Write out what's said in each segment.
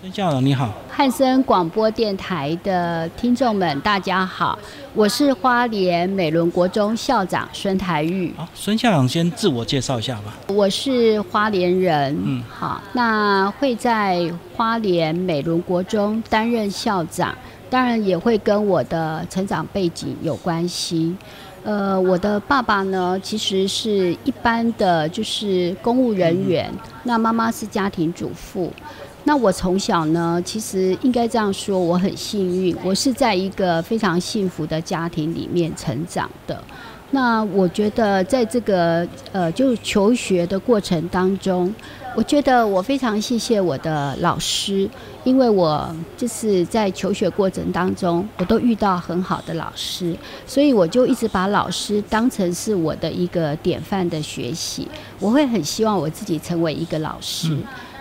孙校长你好，汉森广播电台的听众们，大家好，我是花莲美伦国中校长孙台玉。好，孙校长先自我介绍一下吧。我是花莲人，嗯，好，那会在花莲美伦国中担任校长，当然也会跟我的成长背景有关系。呃，我的爸爸呢，其实是一般的就是公务人员，那妈妈是家庭主妇。那我从小呢，其实应该这样说，我很幸运，我是在一个非常幸福的家庭里面成长的。那我觉得在这个呃，就求学的过程当中，我觉得我非常谢谢我的老师，因为我就是在求学过程当中，我都遇到很好的老师，所以我就一直把老师当成是我的一个典范的学习。我会很希望我自己成为一个老师。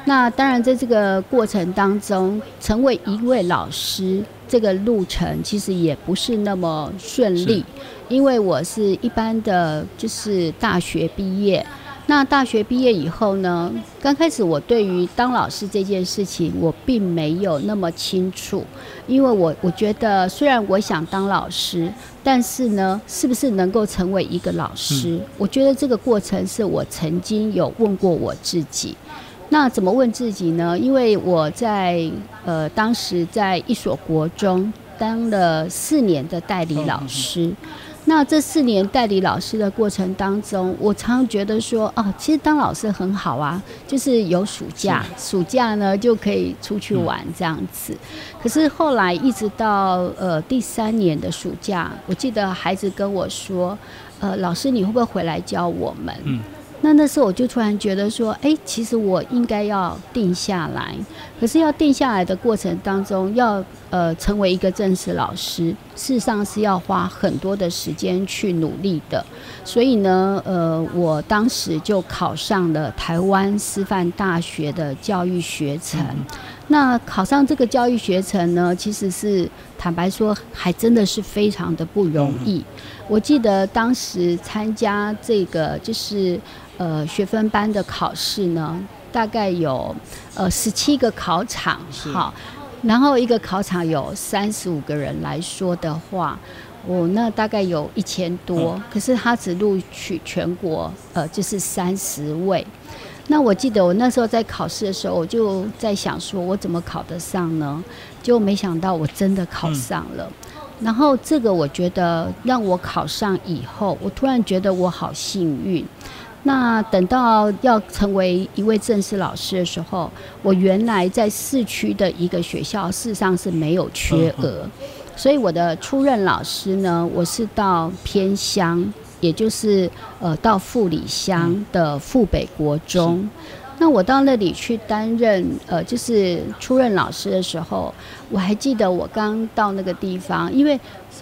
那当然，在这个过程当中，成为一位老师，这个路程其实也不是那么顺利，因为我是一般的就是大学毕业。那大学毕业以后呢，刚开始我对于当老师这件事情，我并没有那么清楚，因为我我觉得虽然我想当老师，但是呢，是不是能够成为一个老师，我觉得这个过程是我曾经有问过我自己。那怎么问自己呢？因为我在呃当时在一所国中当了四年的代理老师，那这四年代理老师的过程当中，我常常觉得说，哦，其实当老师很好啊，就是有暑假，暑假呢就可以出去玩这样子。可是后来一直到呃第三年的暑假，我记得孩子跟我说，呃，老师你会不会回来教我们？那那时候我就突然觉得说，哎，其实我应该要定下来。可是要定下来的过程当中，要呃成为一个正式老师，事实上是要花很多的时间去努力的。所以呢，呃，我当时就考上了台湾师范大学的教育学程。那考上这个教育学程呢，其实是坦白说，还真的是非常的不容易。我记得当时参加这个就是呃学分班的考试呢，大概有呃十七个考场，好，然后一个考场有三十五个人来说的话，我那大概有一千多，可是他只录取全国呃就是三十位。那我记得我那时候在考试的时候，我就在想说，我怎么考得上呢？就没想到我真的考上了。然后这个我觉得让我考上以后，我突然觉得我好幸运。那等到要成为一位正式老师的时候，我原来在市区的一个学校，事实上是没有缺额，所以我的初任老师呢，我是到偏乡。也就是呃，到富里乡的富北国中，那我到那里去担任呃，就是出任老师的时候，我还记得我刚到那个地方，因为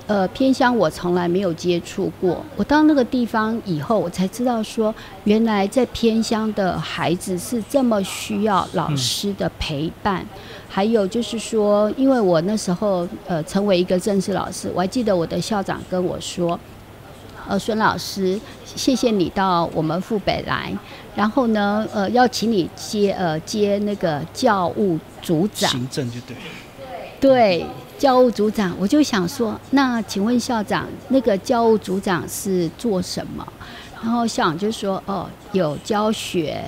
呃偏乡我从来没有接触过，我到那个地方以后，我才知道说，原来在偏乡的孩子是这么需要老师的陪伴，还有就是说，因为我那时候呃成为一个正式老师，我还记得我的校长跟我说。呃，孙老师，谢谢你到我们富北来，然后呢，呃，要请你接呃接那个教务组长，行政就对，对，教务组长，我就想说，那请问校长，那个教务组长是做什么？然后校长就说，哦，有教学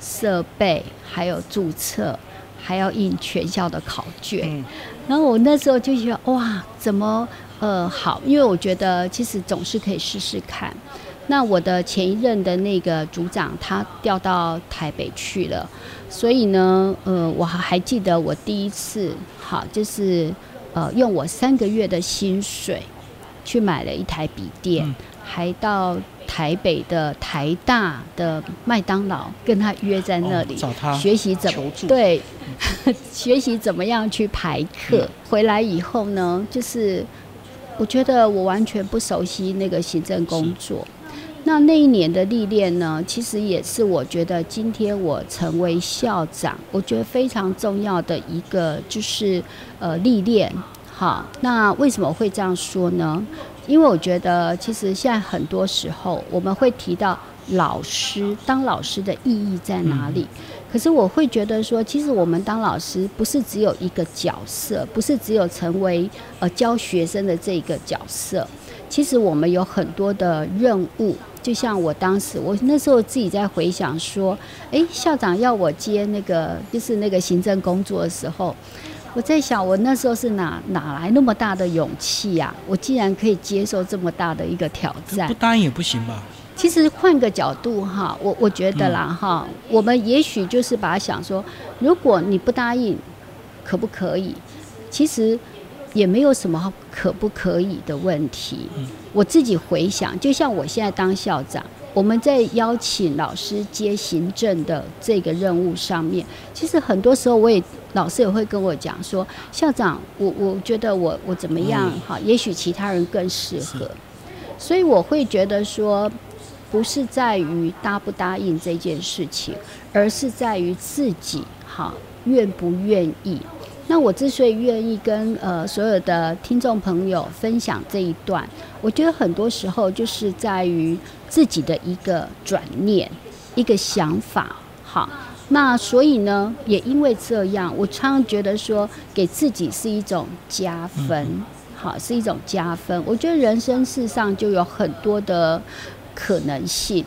设备，还有注册，还要印全校的考卷。然后我那时候就觉得，哇，怎么？呃，好，因为我觉得其实总是可以试试看。那我的前一任的那个组长他调到台北去了，所以呢，呃，我还记得我第一次，好，就是呃，用我三个月的薪水去买了一台笔电，还到台北的台大的麦当劳跟他约在那里找他学习怎么对，学习怎么样去排课。回来以后呢，就是。我觉得我完全不熟悉那个行政工作，那那一年的历练呢，其实也是我觉得今天我成为校长，我觉得非常重要的一个就是呃历练。好，那为什么会这样说呢？因为我觉得其实现在很多时候我们会提到老师当老师的意义在哪里？可是我会觉得说，其实我们当老师不是只有一个角色，不是只有成为呃教学生的这个角色。其实我们有很多的任务，就像我当时，我那时候自己在回想说，诶，校长要我接那个就是那个行政工作的时候，我在想，我那时候是哪哪来那么大的勇气呀？我竟然可以接受这么大的一个挑战，不答应也不行吧？其实换个角度哈，我我觉得啦哈，我们也许就是把它想说，如果你不答应，可不可以？其实。也没有什么可不可以的问题。我自己回想，就像我现在当校长，我们在邀请老师接行政的这个任务上面，其实很多时候我也老师也会跟我讲说，校长，我我觉得我我怎么样哈？也许其他人更适合。所以我会觉得说，不是在于答不答应这件事情，而是在于自己哈愿不愿意。那我之所以愿意跟呃所有的听众朋友分享这一段，我觉得很多时候就是在于自己的一个转念、一个想法。好，那所以呢，也因为这样，我常常觉得说，给自己是一种加分，好，是一种加分。我觉得人生世上就有很多的可能性。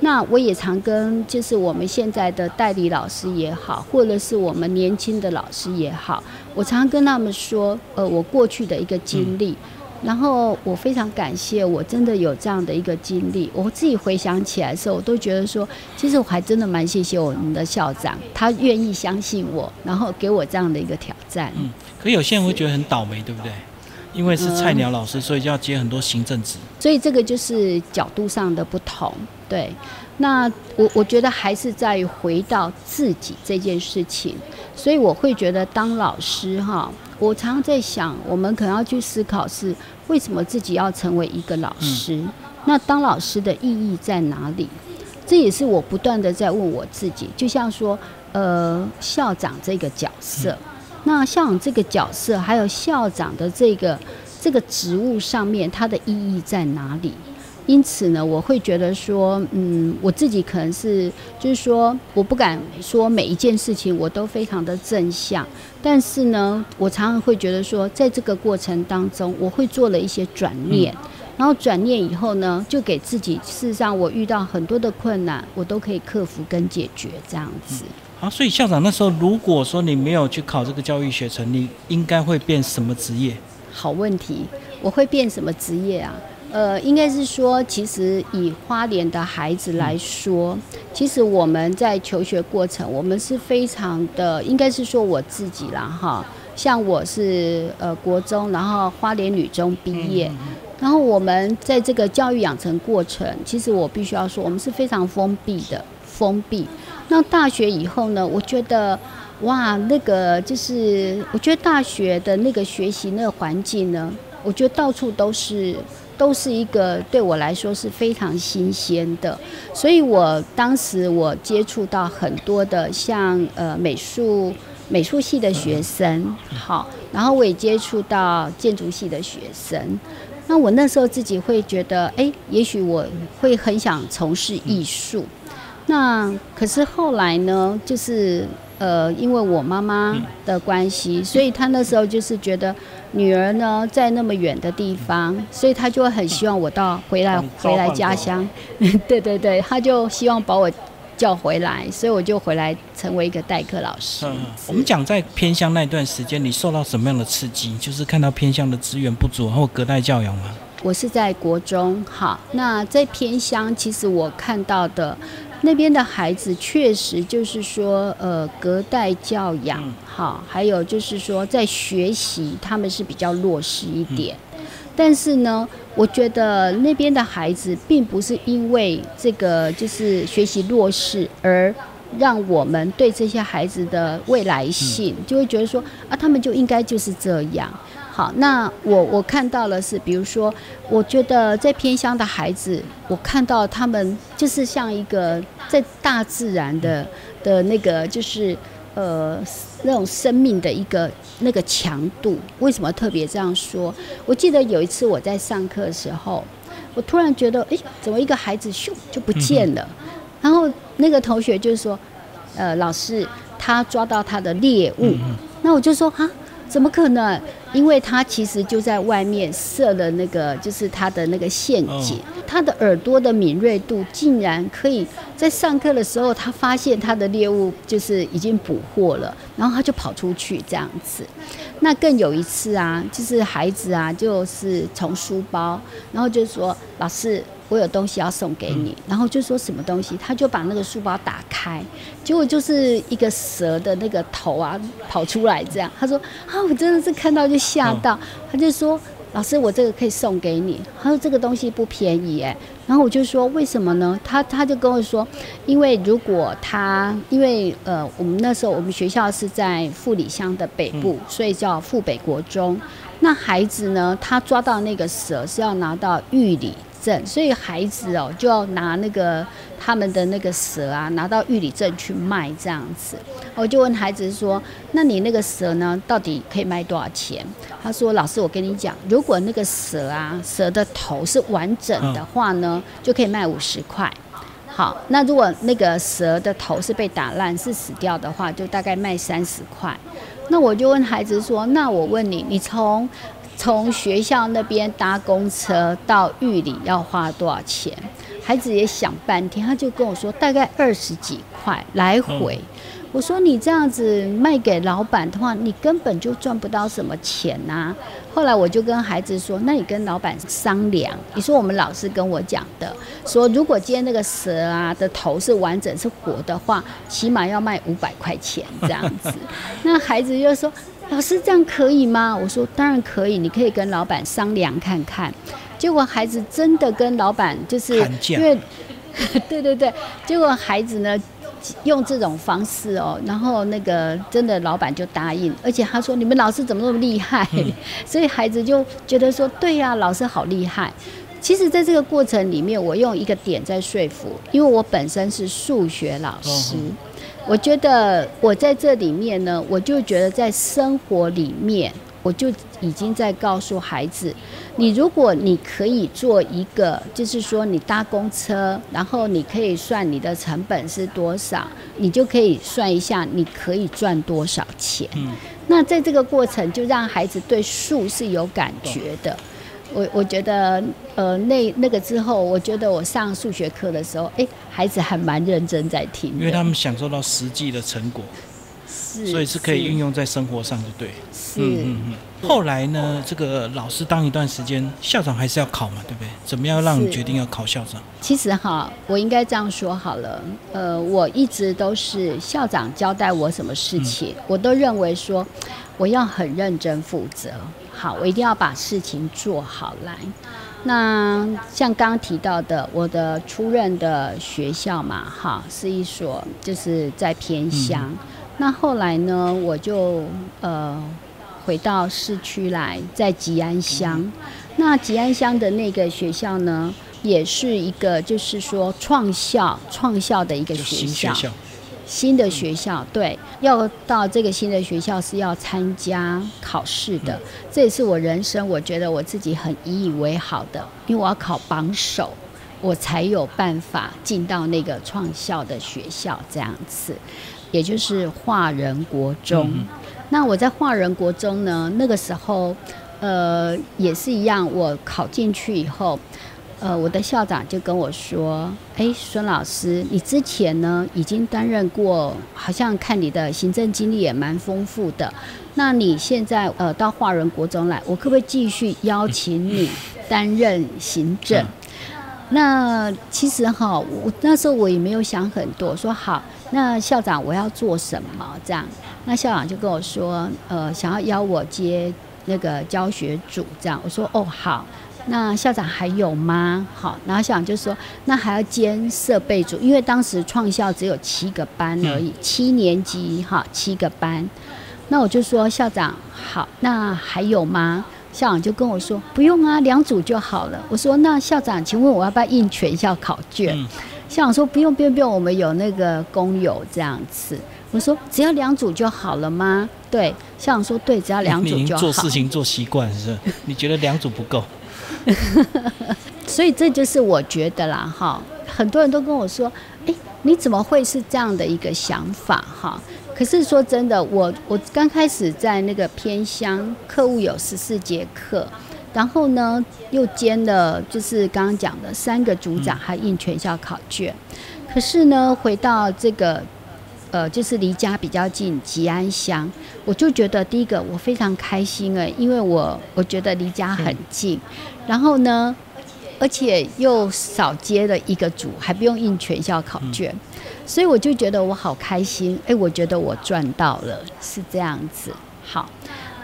那我也常跟，就是我们现在的代理老师也好，或者是我们年轻的老师也好，我常跟他们说，呃，我过去的一个经历，然后我非常感谢，我真的有这样的一个经历。我自己回想起来的时候，我都觉得说，其实我还真的蛮谢谢我们的校长，他愿意相信我，然后给我这样的一个挑战。嗯，可有些人会觉得很倒霉，对不对？因为是菜鸟老师，所以就要接很多行政职。所以这个就是角度上的不同。对，那我我觉得还是在于回到自己这件事情，所以我会觉得当老师哈，我常常在想，我们可能要去思考是为什么自己要成为一个老师？那当老师的意义在哪里？这也是我不断的在问我自己。就像说，呃，校长这个角色，那校长这个角色，还有校长的这个这个职务上面，它的意义在哪里？因此呢，我会觉得说，嗯，我自己可能是，就是说，我不敢说每一件事情我都非常的正向，但是呢，我常常会觉得说，在这个过程当中，我会做了一些转念，然后转念以后呢，就给自己，事实上我遇到很多的困难，我都可以克服跟解决这样子。好，所以校长那时候，如果说你没有去考这个教育学程，你应该会变什么职业？好问题，我会变什么职业啊？呃，应该是说，其实以花莲的孩子来说，其实我们在求学过程，我们是非常的，应该是说我自己啦，哈，像我是呃国中，然后花莲女中毕业，然后我们在这个教育养成过程，其实我必须要说，我们是非常封闭的，封闭。那大学以后呢，我觉得，哇，那个就是，我觉得大学的那个学习那个环境呢，我觉得到处都是。都是一个对我来说是非常新鲜的，所以我当时我接触到很多的像呃美术美术系的学生，好，然后我也接触到建筑系的学生，那我那时候自己会觉得，哎，也许我会很想从事艺术，那可是后来呢，就是呃因为我妈妈的关系，所以她那时候就是觉得。女儿呢，在那么远的地方，所以她就会很希望我到回来回来家乡。对对对，她就希望把我叫回来，所以我就回来成为一个代课老师。我们讲在偏乡那段时间，你受到什么样的刺激？就是看到偏乡的资源不足，然后隔代教养吗？我是在国中，好，那在偏乡，其实我看到的。那边的孩子确实就是说，呃，隔代教养，好，还有就是说，在学习他们是比较弱势一点。但是呢，我觉得那边的孩子并不是因为这个就是学习弱势而让我们对这些孩子的未来性就会觉得说啊，他们就应该就是这样。好，那我我看到了是，比如说，我觉得在偏乡的孩子，我看到他们就是像一个在大自然的的那个，就是呃那种生命的一个那个强度。为什么特别这样说？我记得有一次我在上课的时候，我突然觉得，哎，怎么一个孩子咻就不见了？然后那个同学就说。呃，老师他抓到他的猎物，那我就说哈，怎么可能？因为他其实就在外面设了那个，就是他的那个陷阱。他的耳朵的敏锐度竟然可以在上课的时候，他发现他的猎物就是已经捕获了，然后他就跑出去这样子。那更有一次啊，就是孩子啊，就是从书包，然后就说老师。我有东西要送给你，然后就说什么东西，他就把那个书包打开，结果就是一个蛇的那个头啊跑出来，这样。他说啊，我真的是看到就吓到，他就说老师，我这个可以送给你，他说这个东西不便宜哎，然后我就说为什么呢？他他就跟我说，因为如果他因为呃我们那时候我们学校是在富里乡的北部，所以叫富北国中，那孩子呢他抓到那个蛇是要拿到狱里。所以孩子哦就要拿那个他们的那个蛇啊，拿到玉里镇去卖这样子。我就问孩子说：“那你那个蛇呢，到底可以卖多少钱？”他说：“老师，我跟你讲，如果那个蛇啊，蛇的头是完整的话呢，就可以卖五十块。好，那如果那个蛇的头是被打烂、是死掉的话，就大概卖三十块。那我就问孩子说：那我问你，你从……从学校那边搭公车到玉里要花多少钱？孩子也想半天，他就跟我说大概二十几块来回。我说你这样子卖给老板的话，你根本就赚不到什么钱呐。后来我就跟孩子说，那你跟老板商量。你说我们老师跟我讲的，说如果今天那个蛇啊的头是完整是活的话，起码要卖五百块钱这样子。那孩子就说。老师，这样可以吗？我说当然可以，你可以跟老板商量看看。结果孩子真的跟老板就是因为，对对对，结果孩子呢用这种方式哦，然后那个真的老板就答应，而且他说你们老师怎么那么厉害？所以孩子就觉得说对呀，老师好厉害。其实，在这个过程里面，我用一个点在说服，因为我本身是数学老师。我觉得我在这里面呢，我就觉得在生活里面，我就已经在告诉孩子，你如果你可以做一个，就是说你搭公车，然后你可以算你的成本是多少，你就可以算一下你可以赚多少钱。嗯，那在这个过程就让孩子对数是有感觉的。我我觉得，呃，那那个之后，我觉得我上数学课的时候，哎，孩子还蛮认真在听，因为他们享受到实际的成果，是，所以是可以运用在生活上，就对。是，嗯嗯嗯。后来呢，这个老师当一段时间，校长还是要考嘛，对不对？怎么样让你决定要考校长？其实哈，我应该这样说好了，呃，我一直都是校长交代我什么事情，我都认为说我要很认真负责。好，我一定要把事情做好来。那像刚刚提到的，我的出任的学校嘛，哈，是一所就是在偏乡。那后来呢，我就呃回到市区来，在吉安乡。那吉安乡的那个学校呢，也是一个就是说创校创校的一个学校。新的学校对，要到这个新的学校是要参加考试的，这也是我人生我觉得我自己很引以为豪的，因为我要考榜首，我才有办法进到那个创校的学校这样子，也就是华人国中。那我在华人国中呢，那个时候，呃，也是一样，我考进去以后。呃，我的校长就跟我说：“哎，孙老师，你之前呢已经担任过，好像看你的行政经历也蛮丰富的。那你现在呃到华人国中来，我可不可以继续邀请你 担任行政？那其实哈，我那时候我也没有想很多，说好，那校长我要做什么？这样，那校长就跟我说，呃，想要邀我接那个教学组，这样，我说哦好。”那校长还有吗？好，然后校长就说，那还要兼设备组，因为当时创校只有七个班而已，七年级哈，七个班。那我就说校长好，那还有吗？校长就跟我说不用啊，两组就好了。我说那校长，请问我要不要印全校考卷？校长说不用不用不用，我们有那个工友这样子。我说只要两组就好了吗？对，校长说对，只要两组就好。做事情做习惯是？你觉得两组不够？所以这就是我觉得啦，哈，很多人都跟我说，哎，你怎么会是这样的一个想法？哈，可是说真的，我我刚开始在那个偏乡，课务有十四节课，然后呢又兼了就是刚刚讲的三个组长，还印全校考卷。可是呢，回到这个呃，就是离家比较近吉安乡，我就觉得第一个我非常开心哎，因为我我觉得离家很近，然后呢。而且又少接了一个组，还不用印全校考卷，所以我就觉得我好开心。哎，我觉得我赚到了，是这样子。好，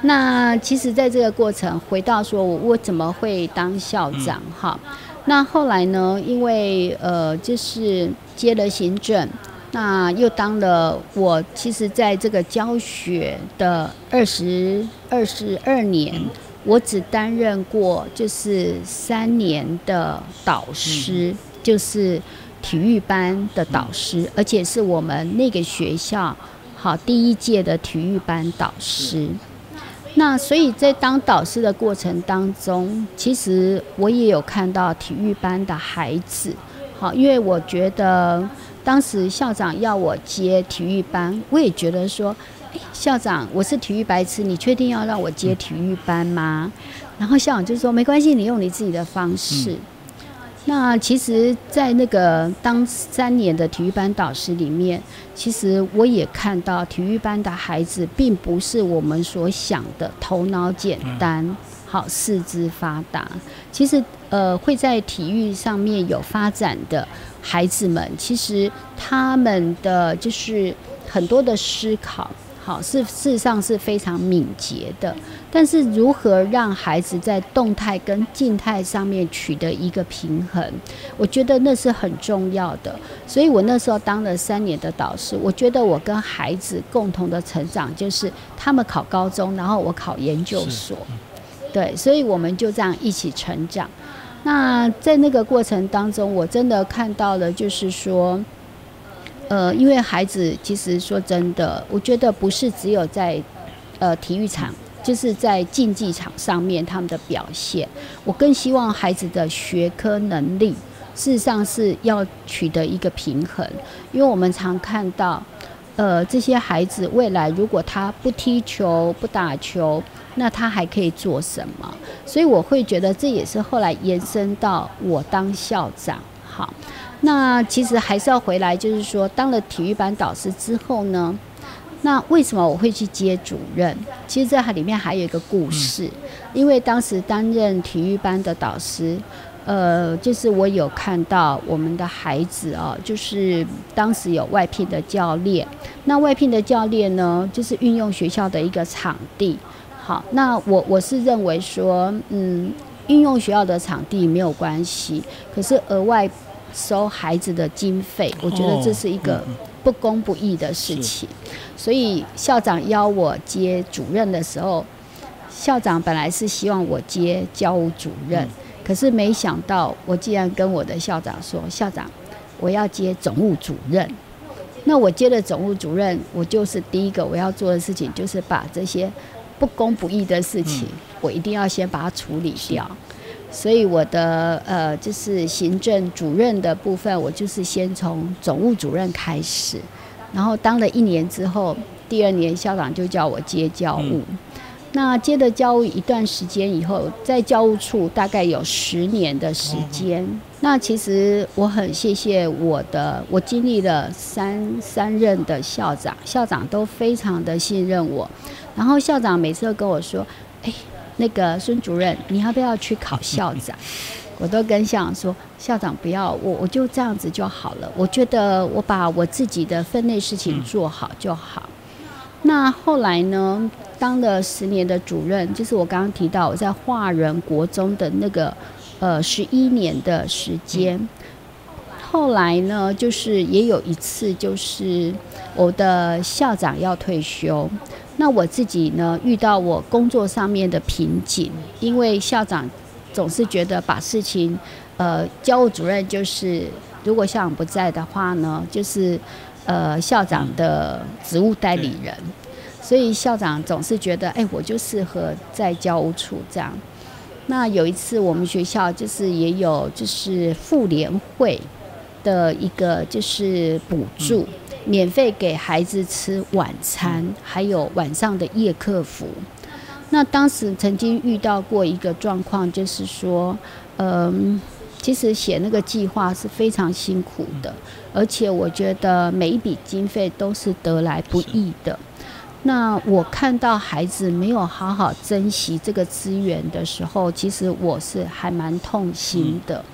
那其实，在这个过程，回到说我我怎么会当校长？哈，那后来呢？因为呃，就是接了行政，那又当了我，其实在这个教学的二十二十二年。我只担任过就是三年的导师，就是体育班的导师，而且是我们那个学校好第一届的体育班导师。那所以在当导师的过程当中，其实我也有看到体育班的孩子，好，因为我觉得当时校长要我接体育班，我也觉得说。校长，我是体育白痴，你确定要让我接体育班吗？然后校长就说没关系，你用你自己的方式。那其实，在那个当三年的体育班导师里面，其实我也看到体育班的孩子，并不是我们所想的头脑简单、好四肢发达。其实，呃，会在体育上面有发展的孩子们，其实他们的就是很多的思考。好，是事实上是非常敏捷的，但是如何让孩子在动态跟静态上面取得一个平衡，我觉得那是很重要的。所以我那时候当了三年的导师，我觉得我跟孩子共同的成长就是他们考高中，然后我考研究所，对，所以我们就这样一起成长。那在那个过程当中，我真的看到了，就是说。呃，因为孩子其实说真的，我觉得不是只有在呃体育场，就是在竞技场上面他们的表现。我更希望孩子的学科能力，事实上是要取得一个平衡。因为我们常看到，呃，这些孩子未来如果他不踢球、不打球，那他还可以做什么？所以我会觉得这也是后来延伸到我当校长。好。那其实还是要回来，就是说，当了体育班导师之后呢，那为什么我会去接主任？其实这里面还有一个故事，因为当时担任体育班的导师，呃，就是我有看到我们的孩子啊，就是当时有外聘的教练，那外聘的教练呢，就是运用学校的一个场地。好，那我我是认为说，嗯，运用学校的场地没有关系，可是额外。收孩子的经费，我觉得这是一个不公不义的事情。所以校长邀我接主任的时候，校长本来是希望我接教务主任，可是没想到我竟然跟我的校长说：“校长，我要接总务主任。”那我接了总务主任，我就是第一个我要做的事情，就是把这些不公不义的事情，我一定要先把它处理掉。所以我的呃，就是行政主任的部分，我就是先从总务主任开始，然后当了一年之后，第二年校长就叫我接教务。那接了教务一段时间以后，在教务处大概有十年的时间。那其实我很谢谢我的，我经历了三三任的校长，校长都非常的信任我。然后校长每次都跟我说：“哎。”那个孙主任，你要不要去考校长？我都跟校长说，校长不要，我我就这样子就好了。我觉得我把我自己的分内事情做好就好。那后来呢，当了十年的主任，就是我刚刚提到我在华人国中的那个呃十一年的时间。后来呢，就是也有一次，就是我的校长要退休。那我自己呢，遇到我工作上面的瓶颈，因为校长总是觉得把事情，呃，教务主任就是如果校长不在的话呢，就是呃校长的职务代理人，所以校长总是觉得，哎，我就适合在教务处这样。那有一次我们学校就是也有就是妇联会，的一个就是补助，免费给孩子吃晚餐，还有晚上的夜客服。那当时曾经遇到过一个状况，就是说，嗯，其实写那个计划是非常辛苦的，而且我觉得每一笔经费都是得来不易的。那我看到孩子没有好好珍惜这个资源的时候，其实我是还蛮痛心的。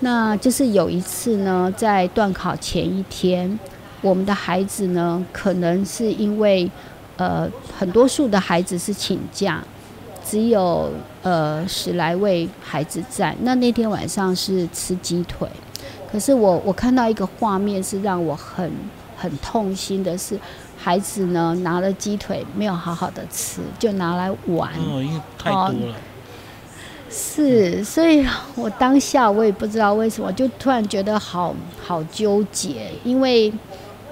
那就是有一次呢，在断考前一天，我们的孩子呢，可能是因为呃很多数的孩子是请假，只有呃十来位孩子在。那那天晚上是吃鸡腿，可是我我看到一个画面是让我很很痛心的是。孩子呢，拿了鸡腿没有好好的吃，就拿来玩。哦，因为太多了。是，所以我当下我也不知道为什么，就突然觉得好好纠结。因为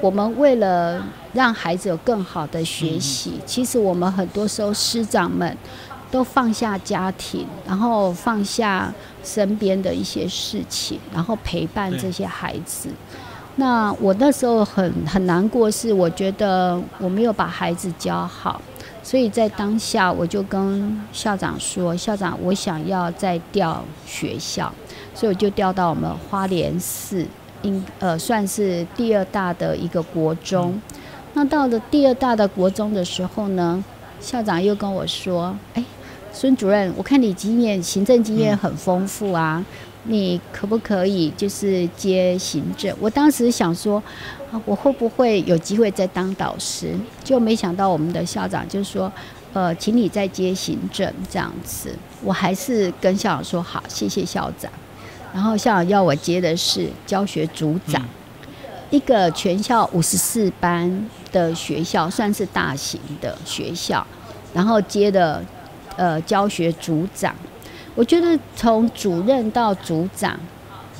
我们为了让孩子有更好的学习，其实我们很多时候师长们都放下家庭，然后放下身边的一些事情，然后陪伴这些孩子。那我那时候很很难过，是我觉得我没有把孩子教好，所以在当下我就跟校长说：“校长，我想要再调学校，所以我就调到我们花莲市，应呃算是第二大的一个国中。那到了第二大的国中的时候呢，校长又跟我说：‘哎，孙主任，我看你经验行政经验很丰富啊。’你可不可以就是接行政？我当时想说，啊，我会不会有机会再当导师？就没想到我们的校长就说，呃，请你再接行政这样子。我还是跟校长说好，谢谢校长。然后校长要我接的是教学组长，一个全校五十四班的学校，算是大型的学校，然后接的呃教学组长。我觉得从主任到组长，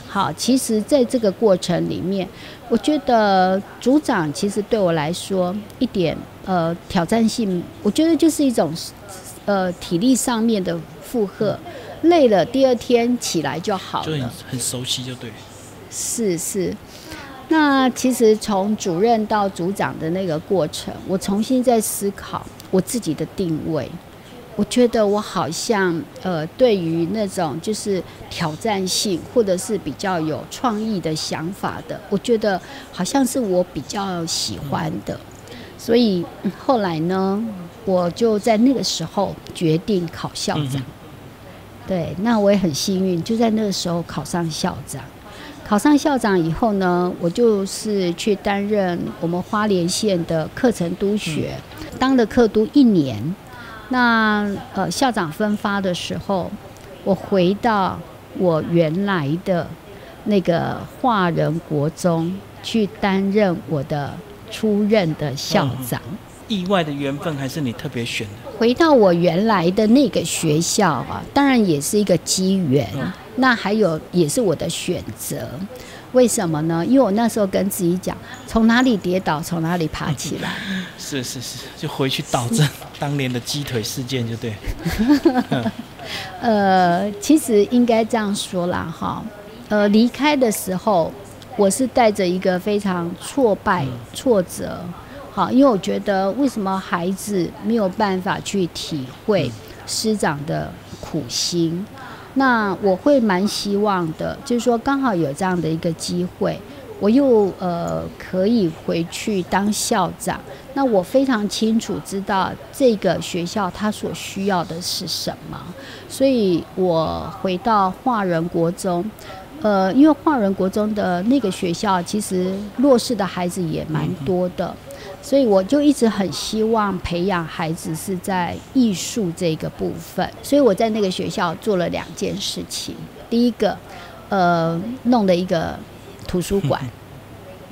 好，其实在这个过程里面，我觉得组长其实对我来说一点呃挑战性，我觉得就是一种呃体力上面的负荷，累了第二天起来就好了，就很很熟悉就对。是是，那其实从主任到组长的那个过程，我重新在思考我自己的定位。我觉得我好像呃，对于那种就是挑战性或者是比较有创意的想法的，我觉得好像是我比较喜欢的。所以后来呢，我就在那个时候决定考校长。对，那我也很幸运，就在那个时候考上校长。考上校长以后呢，我就是去担任我们花莲县的课程督学，当了课督一年。那呃，校长分发的时候，我回到我原来的那个华人国中去担任我的出任的校长。意外的缘分还是你特别选的？回到我原来的那个学校啊，当然也是一个机缘。那还有也是我的选择。为什么呢？因为我那时候跟自己讲，从哪里跌倒，从哪里爬起来。是是是，就回去导正 当年的鸡腿事件，就对。呃，其实应该这样说啦，哈。呃，离开的时候，我是带着一个非常挫败、挫折。好，因为我觉得，为什么孩子没有办法去体会师长的苦心？那我会蛮希望的，就是说刚好有这样的一个机会，我又呃可以回去当校长。那我非常清楚知道这个学校它所需要的是什么，所以我回到华人国中，呃，因为华人国中的那个学校其实弱势的孩子也蛮多的。所以我就一直很希望培养孩子是在艺术这个部分，所以我在那个学校做了两件事情。第一个，呃，弄了一个图书馆，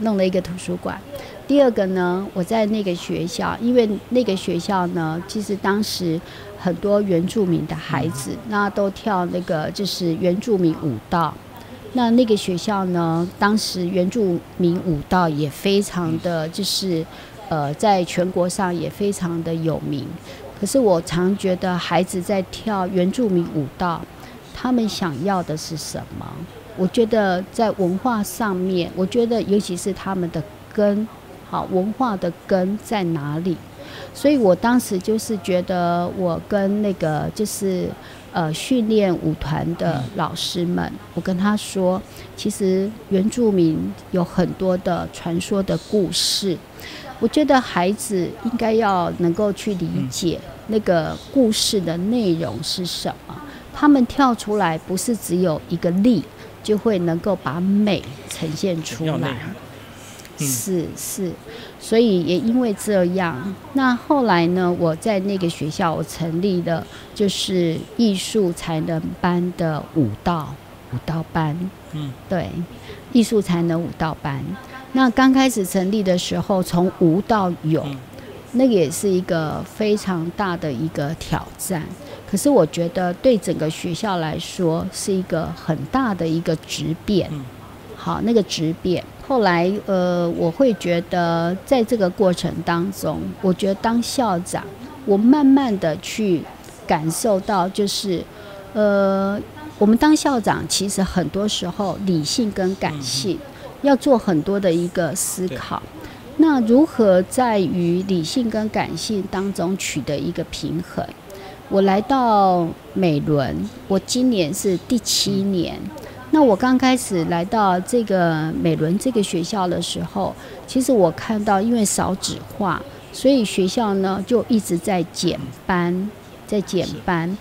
弄了一个图书馆。第二个呢，我在那个学校，因为那个学校呢，其实当时很多原住民的孩子，那都跳那个就是原住民舞蹈。那那个学校呢，当时原住民舞蹈也非常的就是。呃，在全国上也非常的有名。可是我常觉得，孩子在跳原住民舞蹈，他们想要的是什么？我觉得在文化上面，我觉得尤其是他们的根，好文化的根在哪里？所以我当时就是觉得，我跟那个就是呃训练舞团的老师们，我跟他说，其实原住民有很多的传说的故事，我觉得孩子应该要能够去理解那个故事的内容是什么。他们跳出来不是只有一个力，就会能够把美呈现出来。是是，所以也因为这样，那后来呢，我在那个学校我成立了就是艺术才能班的舞蹈舞蹈班。嗯，对，艺术才能舞蹈班。那刚开始成立的时候，从无到有，那个也是一个非常大的一个挑战。可是我觉得对整个学校来说是一个很大的一个质变。好，那个质变。后来，呃，我会觉得在这个过程当中，我觉得当校长，我慢慢的去感受到，就是，呃，我们当校长其实很多时候理性跟感性要做很多的一个思考。那如何在于理性跟感性当中取得一个平衡？我来到美伦，我今年是第七年。那我刚开始来到这个美伦这个学校的时候，其实我看到，因为少纸化，所以学校呢就一直在减班，在减班。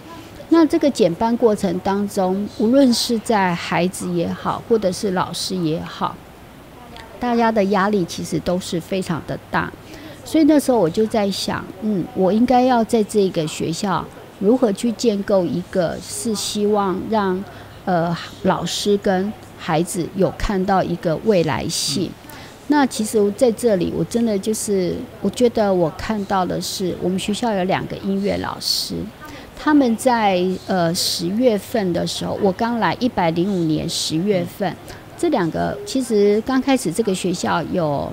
那这个减班过程当中，无论是在孩子也好，或者是老师也好，大家的压力其实都是非常的大。所以那时候我就在想，嗯，我应该要在这个学校如何去建构一个，是希望让。呃，老师跟孩子有看到一个未来性。那其实在这里，我真的就是，我觉得我看到的是，我们学校有两个音乐老师，他们在呃十月份的时候，我刚来一百零五年十月份，这两个其实刚开始这个学校有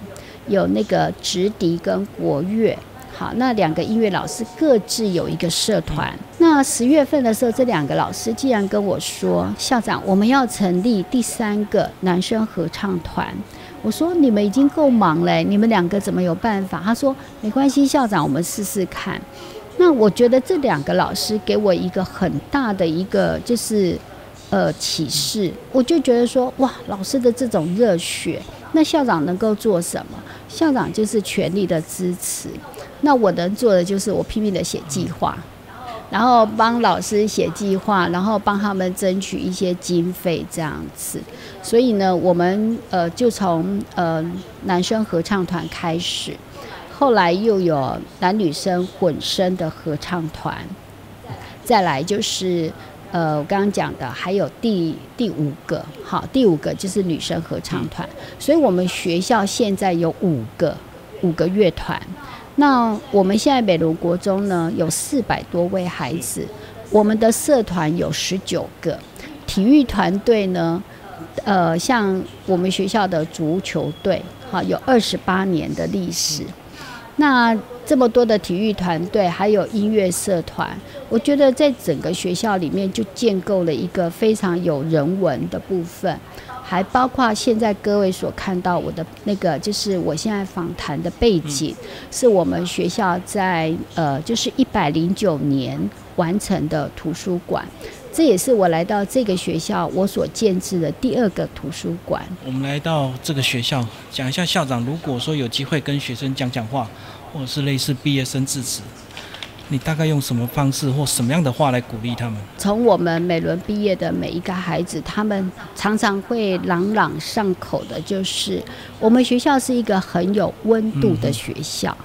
有那个直笛跟国乐。好，那两个音乐老师各自有一个社团。那十月份的时候，这两个老师竟然跟我说：“校长，我们要成立第三个男生合唱团。”我说：“你们已经够忙嘞，你们两个怎么有办法？”他说：“没关系，校长，我们试试看。”那我觉得这两个老师给我一个很大的一个就是呃启示，我就觉得说：“哇，老师的这种热血，那校长能够做什么？校长就是全力的支持。”那我能做的就是我拼命的写计划，然后帮老师写计划，然后帮他们争取一些经费这样子。所以呢，我们呃就从呃男生合唱团开始，后来又有男女生混声的合唱团，再来就是呃我刚刚讲的还有第第五个，好，第五个就是女生合唱团。所以我们学校现在有五个五个乐团。那我们现在美罗国中呢，有四百多位孩子，我们的社团有十九个，体育团队呢，呃，像我们学校的足球队，哈，有二十八年的历史。那这么多的体育团队，还有音乐社团，我觉得在整个学校里面就建构了一个非常有人文的部分。还包括现在各位所看到我的那个，就是我现在访谈的背景，是我们学校在呃，就是一百零九年完成的图书馆，这也是我来到这个学校我所建制的第二个图书馆。我们来到这个学校，讲一下校长，如果说有机会跟学生讲讲话，或者是类似毕业生致辞。你大概用什么方式或什么样的话来鼓励他们？从我们美伦毕业的每一个孩子，他们常常会朗朗上口的，就是我们学校是一个很有温度的学校。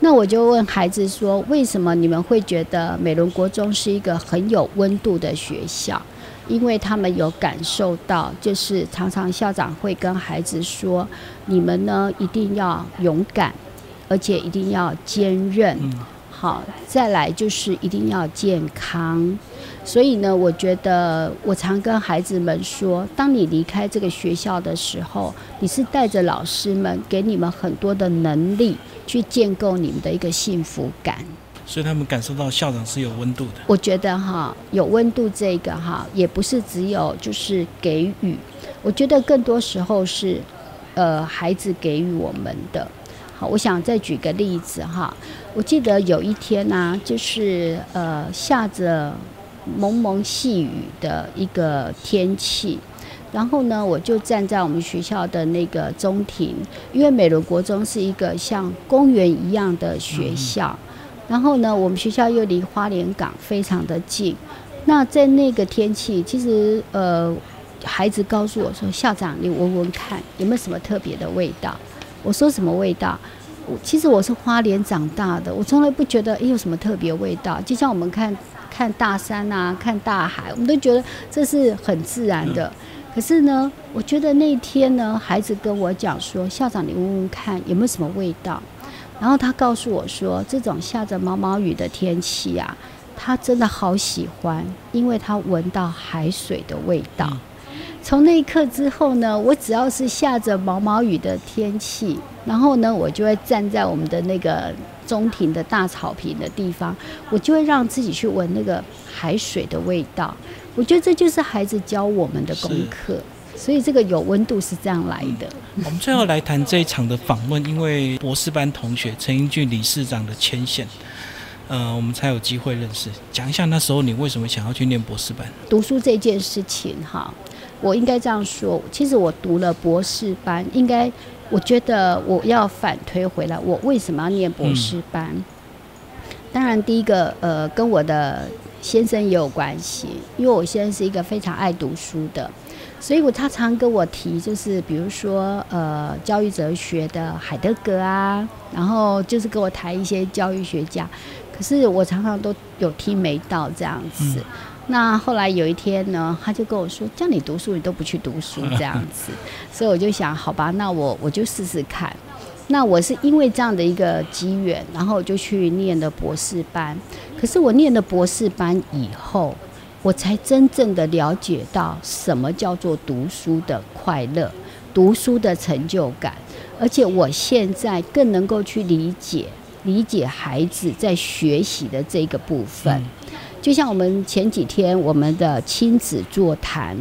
那我就问孩子说：为什么你们会觉得美伦国中是一个很有温度的学校？因为他们有感受到，就是常常校长会跟孩子说：你们呢一定要勇敢，而且一定要坚韧。好，再来就是一定要健康，所以呢，我觉得我常跟孩子们说，当你离开这个学校的时候，你是带着老师们给你们很多的能力，去建构你们的一个幸福感。所以他们感受到校长是有温度的。我觉得哈，有温度这个哈，也不是只有就是给予，我觉得更多时候是，呃，孩子给予我们的。好，我想再举个例子哈，我记得有一天呢，就是呃下着蒙蒙细雨的一个天气。然后呢，我就站在我们学校的那个中庭，因为美伦国中是一个像公园一样的学校。然后呢，我们学校又离花莲港非常的近。那在那个天气，其实呃，孩子告诉我说：“校长，你闻闻看，有没有什么特别的味道？”我说：“什么味道？”我其实我是花莲长大的，我从来不觉得有什么特别味道。就像我们看看大山啊，看大海，我们都觉得这是很自然的。可是呢，我觉得那天呢，孩子跟我讲说：“校长，你问问看有没有什么味道？”然后他告诉我说：“这种下着毛毛雨的天气啊，他真的好喜欢，因为他闻到海水的味道。”从那一刻之后呢，我只要是下着毛毛雨的天气，然后呢，我就会站在我们的那个中庭的大草坪的地方，我就会让自己去闻那个海水的味道。我觉得这就是孩子教我们的功课，所以这个有温度是这样来的。我们最后来谈这一场的访问，因为博士班同学陈英俊理事长的牵线，呃，我们才有机会认识。讲一下那时候你为什么想要去念博士班？读书这件事情，哈，我应该这样说。其实我读了博士班，应该我觉得我要反推回来，我为什么要念博士班？当然，第一个，呃，跟我的。先生也有关系，因为我先生是一个非常爱读书的，所以我他常跟我提，就是比如说呃教育哲学的海德格啊，然后就是跟我谈一些教育学家，可是我常常都有听没到这样子。那后来有一天呢，他就跟我说，叫你读书你都不去读书 这样子，所以我就想，好吧，那我我就试试看。那我是因为这样的一个机缘，然后我就去念了博士班。可是我念了博士班以后，我才真正的了解到什么叫做读书的快乐、读书的成就感。而且我现在更能够去理解、理解孩子在学习的这个部分。就像我们前几天我们的亲子座谈。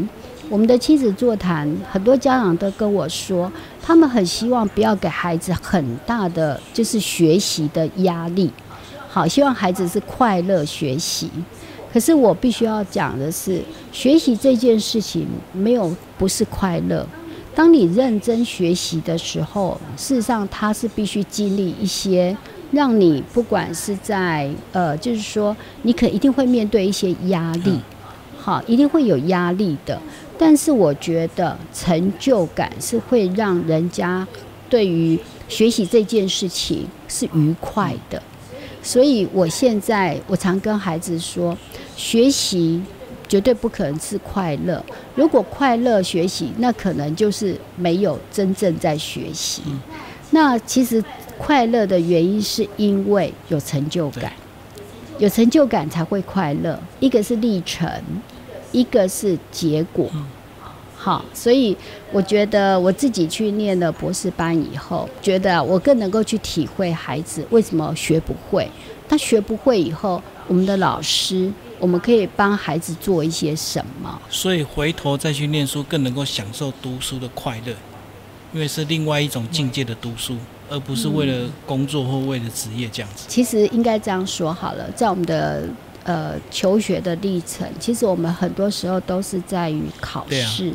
我们的亲子座谈，很多家长都跟我说，他们很希望不要给孩子很大的就是学习的压力，好，希望孩子是快乐学习。可是我必须要讲的是，学习这件事情没有不是快乐。当你认真学习的时候，事实上它是必须经历一些让你不管是在呃，就是说你可一定会面对一些压力，好，一定会有压力的。但是我觉得成就感是会让人家对于学习这件事情是愉快的，所以我现在我常跟孩子说，学习绝对不可能是快乐。如果快乐学习，那可能就是没有真正在学习。那其实快乐的原因是因为有成就感，有成就感才会快乐。一个是历程。一个是结果，好，所以我觉得我自己去念了博士班以后，觉得我更能够去体会孩子为什么学不会。他学不会以后，我们的老师，我们可以帮孩子做一些什么？所以回头再去念书，更能够享受读书的快乐，因为是另外一种境界的读书，而不是为了工作或为了职业这样子。其实应该这样说好了，在我们的。呃，求学的历程，其实我们很多时候都是在于考试，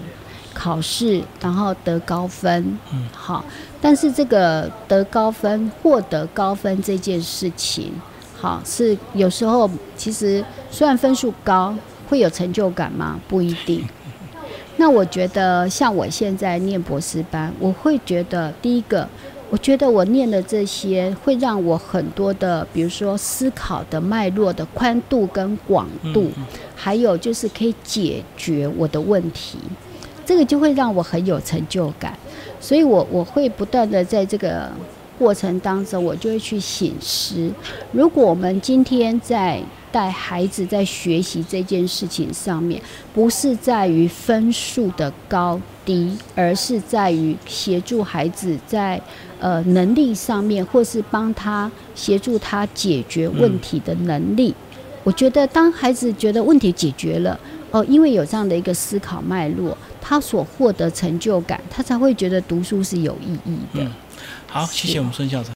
考试，然后得高分，嗯，好。但是这个得高分、获得高分这件事情，好，是有时候其实虽然分数高，会有成就感吗？不一定。那我觉得，像我现在念博士班，我会觉得第一个。我觉得我念的这些会让我很多的，比如说思考的脉络的宽度跟广度，还有就是可以解决我的问题，这个就会让我很有成就感。所以我我会不断的在这个过程当中，我就会去醒思：如果我们今天在带孩子在学习这件事情上面，不是在于分数的高低，而是在于协助孩子在。呃能力上面，或是帮他协助他解决问题的能力。我觉得当孩子觉得问题解决了，哦，因为有这样的一个思考脉络，他所获得成就感，他才会觉得读书是有意义的。好，谢谢我们孙校长。